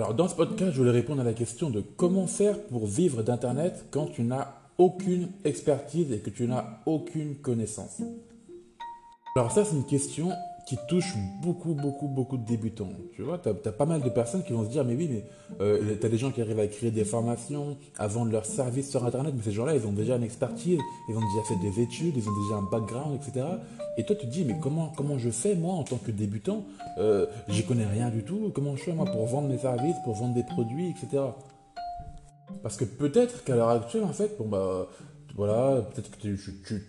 Alors, dans ce podcast, je voulais répondre à la question de comment faire pour vivre d'Internet quand tu n'as aucune expertise et que tu n'as aucune connaissance. Alors ça, c'est une question qui touche beaucoup, beaucoup, beaucoup de débutants. Tu vois, tu as, pas mal de personnes qui vont se dire, mais oui, mais euh, tu as des gens qui arrivent à créer des formations, à vendre leurs services sur Internet, mais ces gens-là, ils ont déjà une expertise, ils ont déjà fait des études, ils ont déjà un background, etc. Et toi, tu te dis, mais comment, comment je fais, moi, en tant que débutant? Euh, J'y connais rien du tout. Comment je fais, moi, pour vendre mes services, pour vendre des produits, etc. Parce que peut-être qu'à l'heure actuelle, en fait, bon, bah, voilà, peut-être que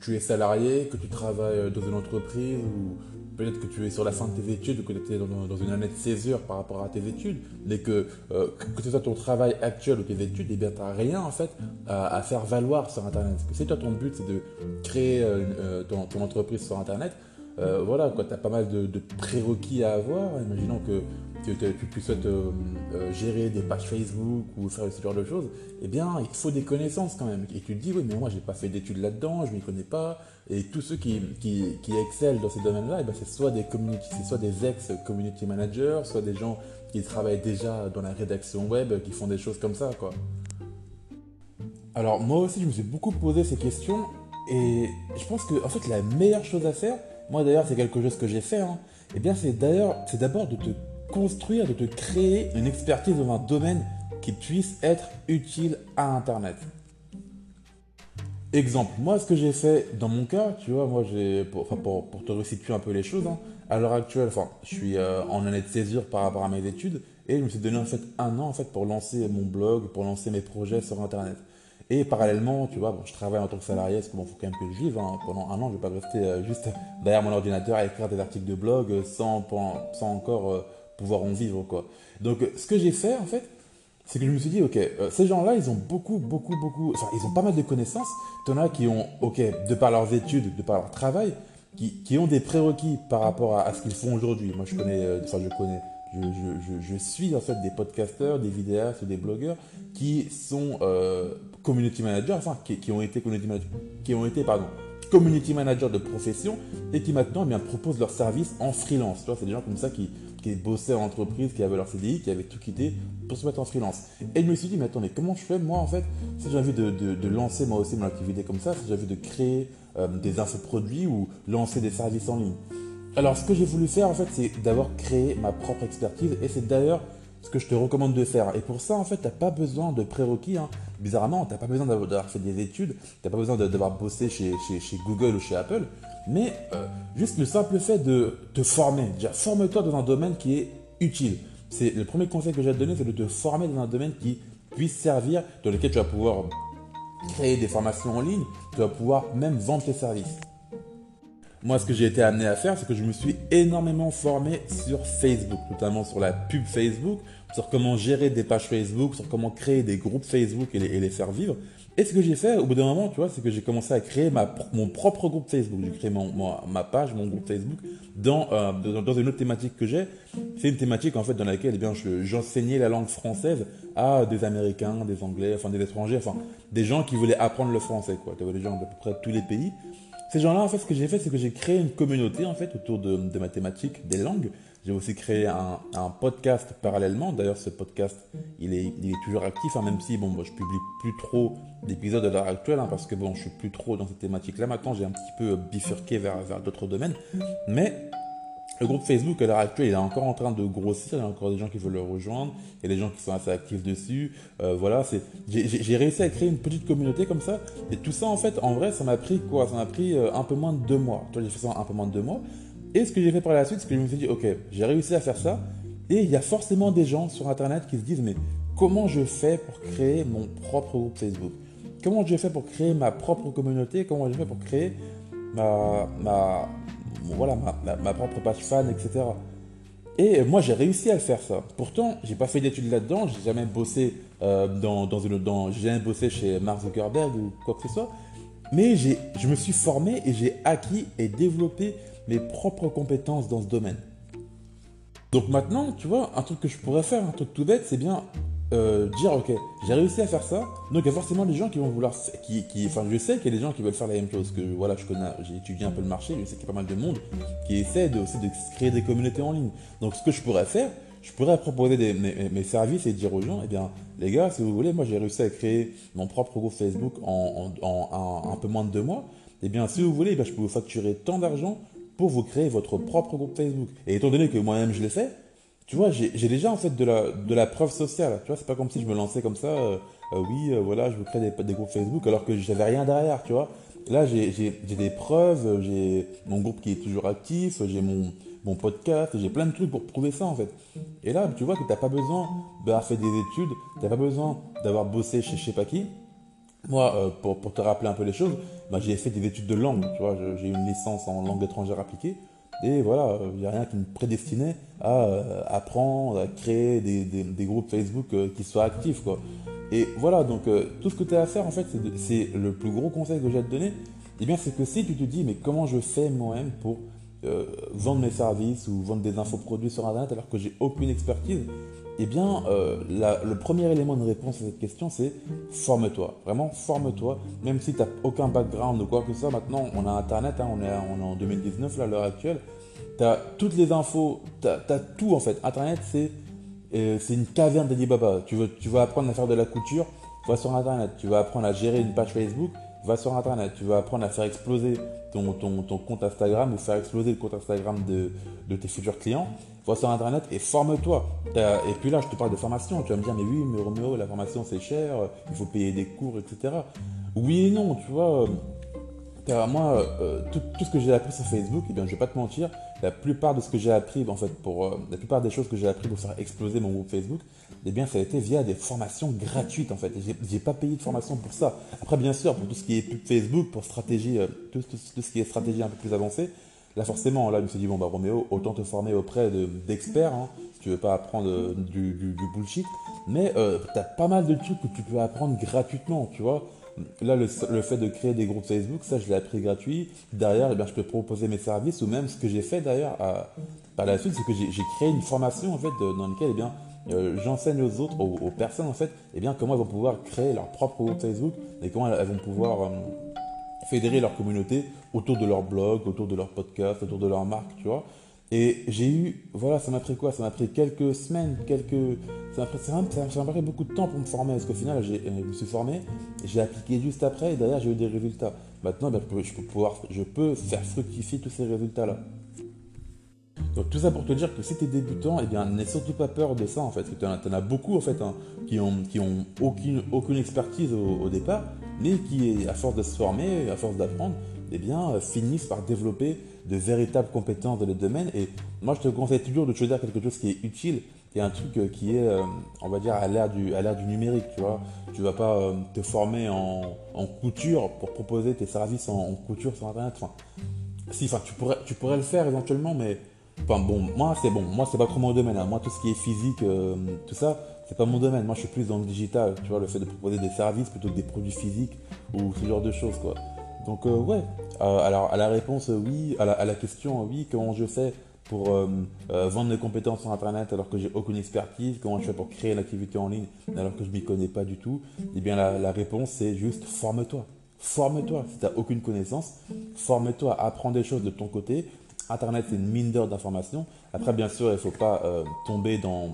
tu, es salarié, que tu travailles dans une entreprise ou peut-être que tu es sur la fin de tes études ou que tu es dans, une année de césure par rapport à tes études, mais que, euh, que ce soit ton travail actuel ou tes études, eh bien, tu n'as rien en fait à, faire valoir sur Internet. Parce que si toi, ton but, c'est de créer euh, euh, ton, entreprise sur Internet, voilà, tu as pas mal de, prérequis à avoir. Imaginons que tu, tu, souhaites gérer des pages Facebook ou faire ce genre de choses, eh bien, il faut des connaissances quand même. Et tu te dis, oui, mais moi, j'ai pas fait d'études là-dedans, je m'y connais pas. Et tous ceux qui, qui, excellent dans ces domaines-là, eh ben, c'est soit des community, soit des ex-community managers, soit des gens qui travaillent déjà dans la rédaction web, qui font des choses comme ça, quoi. Alors, moi aussi, je me suis beaucoup posé ces questions. Et je pense que, en fait, la meilleure chose à faire, moi d'ailleurs, c'est quelque chose que j'ai fait, hein, eh bien, c'est d'ailleurs, c'est d'abord de te construire, de te créer une expertise dans un domaine qui puisse être utile à Internet. Exemple, moi ce que j'ai fait dans mon cas, tu vois, moi j'ai, pour, pour, te resituer un peu les choses, hein, à l'heure actuelle, je suis euh, en année de césure par rapport à mes études et je me suis donné en fait un an en fait pour lancer mon blog, pour lancer mes projets sur Internet. Et parallèlement, tu vois, bon, je travaille en tant que salarié, parce qu'il faut quand même que je vive. Hein. Pendant un an, je ne vais pas rester euh, juste derrière mon ordinateur à écrire des articles de blog sans, sans encore euh, pouvoir en vivre, quoi. Donc, ce que j'ai fait, en fait, c'est que je me suis dit, ok, euh, ces gens-là, ils ont beaucoup, beaucoup, beaucoup, enfin, ils ont pas mal de connaissances. Tu en as qui ont, ok, de par leurs études, de par leur travail, qui, qui ont des prérequis par rapport à, ce qu'ils font aujourd'hui. Moi, je connais, euh, enfin, je connais, je, je, je, suis en fait des podcasteurs, des vidéastes, des blogueurs qui sont euh, community managers, enfin, qui, qui, ont été community managers, qui ont été, pardon, community managers de profession et qui maintenant, eh bien, proposent leurs services en freelance. Tu vois, c'est des gens comme ça qui, qui bossaient en entreprise, qui avaient leur CDI, qui avaient tout quitté pour se mettre en freelance. Et je me suis dit, mais attends, mais comment je fais moi en fait Si j'ai envie de, de, lancer moi aussi mon activité comme ça, si j'ai envie de créer euh, des infoproduits ou lancer des services en ligne? Alors ce que j'ai voulu faire en fait, c'est d'abord créer ma propre expertise et c'est d'ailleurs ce que je te recommande de faire. Et pour ça, en fait, tu n'as pas besoin de prérequis. Hein. Bizarrement, tu n'as pas besoin d'avoir fait des études, tu n'as pas besoin d'avoir bossé chez, chez, chez, Google ou chez Apple. Mais euh, juste le simple fait de te former. Déjà, forme-toi dans un domaine qui est utile. C'est le premier conseil que j'ai à te donner, c'est de te former dans un domaine qui puisse servir, dans lequel tu vas pouvoir créer des formations en ligne, tu vas pouvoir même vendre tes services. Moi, ce que j'ai été amené à faire, c'est que je me suis énormément formé sur Facebook, notamment sur la pub Facebook, sur comment gérer des pages Facebook, sur comment créer des groupes Facebook et les, faire vivre. Et ce que j'ai fait au bout d'un moment, tu vois, c'est que j'ai commencé à créer mon propre groupe Facebook. J'ai créé mon, ma page, mon groupe Facebook dans, euh, dans, une autre thématique que j'ai. C'est une thématique en fait dans laquelle eh bien, j'enseignais la langue française à des Américains, des Anglais, enfin des étrangers, enfin des gens qui voulaient apprendre le français. Tu avais des gens de peu près tous les pays. Ces gens-là, en fait, ce que j'ai fait, c'est que j'ai créé une communauté, en fait, autour de, mathématiques, des langues. J'ai aussi créé un, podcast parallèlement. D'ailleurs, ce podcast, il est, il est toujours actif, hein, même si, bon, moi, je publie plus trop d'épisodes à l'heure actuelle, hein, parce que, bon, je suis plus trop dans cette thématique-là. Maintenant, j'ai un petit peu bifurqué vers, vers d'autres domaines. Mais le groupe Facebook, à l'heure actuelle, il est encore en train de grossir. Il y a encore des gens qui veulent le rejoindre. Il y a des gens qui sont assez actifs dessus. Euh, voilà, c'est, j'ai réussi à créer une petite communauté comme ça. Et tout ça, en fait, en vrai, ça m'a pris quoi? Ça m'a pris euh, un peu moins de deux mois. Toi, j'ai fait ça un peu moins de deux mois. Et ce que j'ai fait par la suite, c'est que je me suis dit, ok, j'ai réussi à faire ça. Et il y a forcément des gens sur Internet qui se disent, mais comment je fais pour créer mon propre groupe Facebook? Comment je fais pour créer ma propre communauté? Comment je fais pour créer ma, ma, voilà, ma, propre page fan, etc. Et moi, j'ai réussi à faire ça. Pourtant, j'ai pas fait d'études là-dedans, j'ai jamais bossé euh, dans, dans, une, dans, j'ai jamais bossé chez Mark Zuckerberg ou quoi que ce soit. Mais je me suis formé et j'ai acquis et développé mes propres compétences dans ce domaine. Donc maintenant, tu vois, un truc que je pourrais faire, un truc tout bête, c'est bien euh, dire ok j'ai réussi à faire ça donc il y a forcément des gens qui vont vouloir qui, qui enfin je sais qu'il y a des gens qui veulent faire la même chose que voilà je connais j'ai étudié un peu le marché je sais qu'il y a pas mal de monde qui essaie de, aussi de créer des communautés en ligne donc ce que je pourrais faire je pourrais proposer mes, services et dire aux gens, eh bien, les gars, si vous voulez, moi j'ai réussi à créer mon propre groupe Facebook en, en, en, un peu moins de deux mois. Eh bien, si vous voulez, eh je peux vous facturer tant d'argent pour vous créer votre propre groupe Facebook. Et étant donné que moi-même je l'ai fait, tu vois, j'ai déjà en fait de la, de la preuve sociale. Tu vois, c'est pas comme si je me lançais comme ça, euh, euh, oui, euh, voilà, je veux créer des, des, groupes Facebook alors que j'avais rien derrière, tu vois. Là, j'ai des preuves, j'ai mon groupe qui est toujours actif, j'ai mon, mon podcast, j'ai plein de trucs pour prouver ça en fait. Et là, tu vois que tu n'as pas besoin d'avoir fait des études, tu n'as pas besoin d'avoir bossé chez je sais pas qui. Moi, pour, pour, te rappeler un peu les choses, bah, j'ai fait des études de langue, tu vois, j'ai une licence en langue étrangère appliquée. Et voilà, il n'y a rien qui me prédestinait à euh, apprendre, à créer des, groupes Facebook euh, qui soient actifs. Et voilà, donc tout ce que tu as à faire, en fait, c'est le plus gros conseil que j'ai à te donner. Eh bien, c'est que si tu te dis, mais comment je fais moi-même pour euh, vendre mes services ou vendre des infoproduits sur Internet alors que j'ai aucune expertise Eh bien, euh, le premier élément de réponse à cette question, c'est forme-toi. Vraiment, forme-toi. Même si tu n'as aucun background ou quoi que ce soit, maintenant, on a Internet, hein, on, est, en 2019, là, à l'heure actuelle. Tu as toutes les infos, tu as, tout en fait. Internet, c'est euh, une caverne d'Alibaba. Tu tu veux apprendre à faire de la couture, sur Internet. Tu vas apprendre à gérer une page Facebook, va sur Internet. Tu vas apprendre à faire exploser ton, compte Instagram ou faire exploser le compte Instagram de, de tes futurs clients, va sur Internet et forme-toi. Et puis là, je te parle de formation. Tu vas me dire, mais oui, mais Roméo, la formation c'est cher, il faut payer des cours, etc. Oui et non, tu vois. Moi, euh, tout, tout, ce que j'ai appris sur Facebook, eh bien, je vais pas te mentir, la plupart de ce que j'ai appris, en fait, pour euh, la plupart des choses que j'ai appris pour faire exploser mon groupe Facebook, eh bien, ça a été via des formations gratuites, en fait. Pas payé de formation pour ça. Après, bien sûr, pour tout ce qui est pub Facebook, pour stratégie, euh, tout, tout, ce qui est stratégie un peu plus avancée, là, forcément, là, je me suis dit, bon, bah, Roméo, autant te former auprès d'experts, hein, si tu veux pas apprendre euh, du, du, bullshit. Mais euh, tu as pas mal de trucs que tu peux apprendre gratuitement, tu vois. Là, le, fait de créer des groupes Facebook, ça, je l'ai appris gratuit. Derrière, eh bien, je peux proposer mes services ou même ce que j'ai fait d'ailleurs par la suite, c'est que j'ai créé une formation en fait dans laquelle eh euh, j'enseigne aux autres, aux, personnes en fait, eh comment elles vont pouvoir créer leur propre groupe Facebook et comment elles, vont pouvoir euh, fédérer leur communauté autour de leur blog, autour de leur podcast, autour de leur marque, tu vois. Et j'ai eu, voilà, ça m'a pris quoi? Ça m'a pris quelques semaines, quelques. Ça m'a pris, beaucoup de temps pour me former, parce qu'au final, euh, je me suis formé, j'ai appliqué juste après, et derrière, j'ai eu des résultats. Maintenant, ben, je, peux pouvoir, je peux faire fructifier tous ces résultats-là. Donc tout ça pour te dire que si tu es débutant, eh bien n'aie surtout pas peur de ça en fait. Tu en, as beaucoup en fait hein, qui ont, qui ont aucune expertise au, départ, mais qui, à force de se former, à force d'apprendre, eh bien euh, finissent par développer de véritables compétences dans le domaine. Et moi je te conseille toujours de choisir quelque chose qui est utile et un truc euh, qui est, euh, on va dire, à l'ère du, du numérique, tu vois. Tu vas pas te former en, couture pour proposer tes services en, couture sur Internet. Si, enfin, tu pourrais, tu pourrais le faire éventuellement, mais Enfin bon, moi c'est bon, moi c'est pas trop mon domaine. Hein. Moi tout ce qui est physique, tout ça, c'est pas mon domaine. Moi je suis plus dans le digital, tu vois, le fait de proposer des services plutôt que des produits physiques ou ce genre de choses quoi. Donc euh, ouais. Euh, alors à la réponse oui, à la, question oui, comment je fais pour vendre mes compétences sur internet alors que j'ai aucune expertise, comment je fais pour créer une activité en ligne alors que je m'y connais pas du tout? Eh bien la, réponse c'est juste forme-toi. Forme-toi. Si tu n'as aucune connaissance, forme-toi, apprends des choses de ton côté, Internet, c'est une mine d'or d'informations. Après, bien sûr, il ne faut pas euh, tomber dans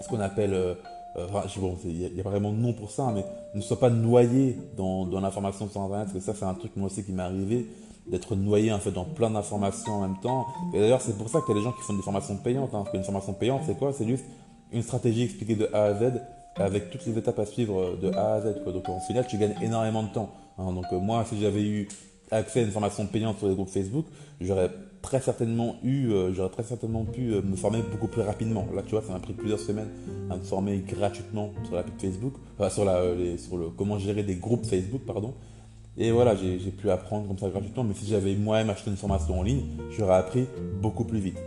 ce qu'on appelle. Euh, euh, il n'y a, pas vraiment de nom pour ça, mais ne sois pas noyé dans, dans l'information sur Internet, parce que ça, c'est un truc moi aussi qui m'est arrivé, d'être noyé en fait dans plein d'informations en même temps. Et d'ailleurs, c'est pour ça qu'il y a des gens qui font des formations payantes. Hein, parce qu'une formation payante, c'est quoi? C'est juste une stratégie expliquée de A à Z avec toutes les étapes à suivre de A à Z. Donc, en final, tu gagnes énormément de temps. Hein. donc, moi, si j'avais eu accès à une formation payante sur les groupes Facebook, j'aurais très certainement eu, euh, j'aurais très certainement pu euh, me former beaucoup plus rapidement. Là, tu vois, ça m'a pris plusieurs semaines à me former gratuitement sur la Facebook, sur, la, euh, sur le comment gérer des groupes Facebook, pardon. Et voilà, j'ai pu apprendre comme ça gratuitement, mais si j'avais moi-même acheté une formation en ligne, j'aurais appris beaucoup plus vite.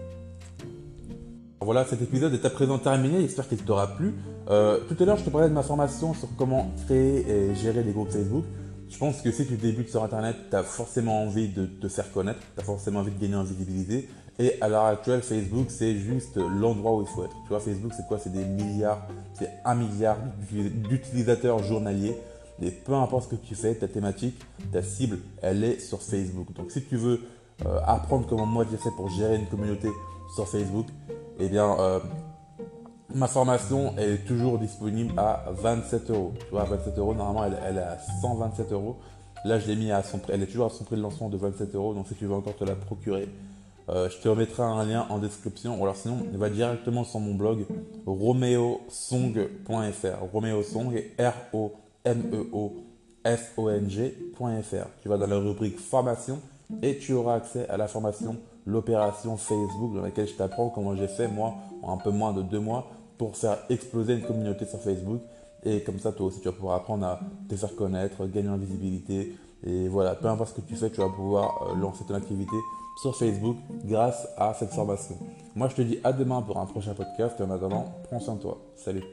Voilà, cet épisode est à présent terminé, j'espère qu'il t'aura plu. tout à l'heure, je te parlais de ma formation sur comment créer et gérer des groupes Facebook. Je pense que si tu débutes sur Internet, tu as forcément envie de te faire connaître, tu as forcément envie de gagner en visibilité. Et à l'heure actuelle, Facebook, c'est juste l'endroit où il faut être. Tu vois, Facebook, c'est quoi? C'est des milliards, c'est un milliard d'utilisateurs journaliers. Et peu importe ce que tu fais, ta thématique, ta cible, elle est sur Facebook. Donc si tu veux euh, apprendre comment moi j'ai fait pour gérer une communauté sur Facebook, eh bien, euh, ma formation est toujours disponible à 27 euros. Tu vois, à 27 euros, normalement, elle, elle est à 127 euros. Là, je l'ai mis à son prix, elle est toujours à son prix de lancement de 27 euros. Donc, si tu veux encore te la procurer, euh, je te remettrai un lien en description. Ou alors, sinon, va directement sur mon blog romeosong.fr. Romeosong, R-O-M-E-O-S-O-N-G.fr. Tu vas dans la rubrique formation et tu auras accès à la formation l'opération Facebook dans laquelle je t'apprends comment j'ai fait moi en un peu moins de deux mois pour faire exploser une communauté sur Facebook. Et comme ça, toi aussi, tu vas pouvoir apprendre à te faire connaître, gagner en visibilité. Et voilà, peu importe ce que tu fais, tu vas pouvoir euh, lancer ton activité sur Facebook grâce à cette formation. Moi, je te dis à demain pour un prochain podcast. Et en attendant, prends soin de toi. Salut.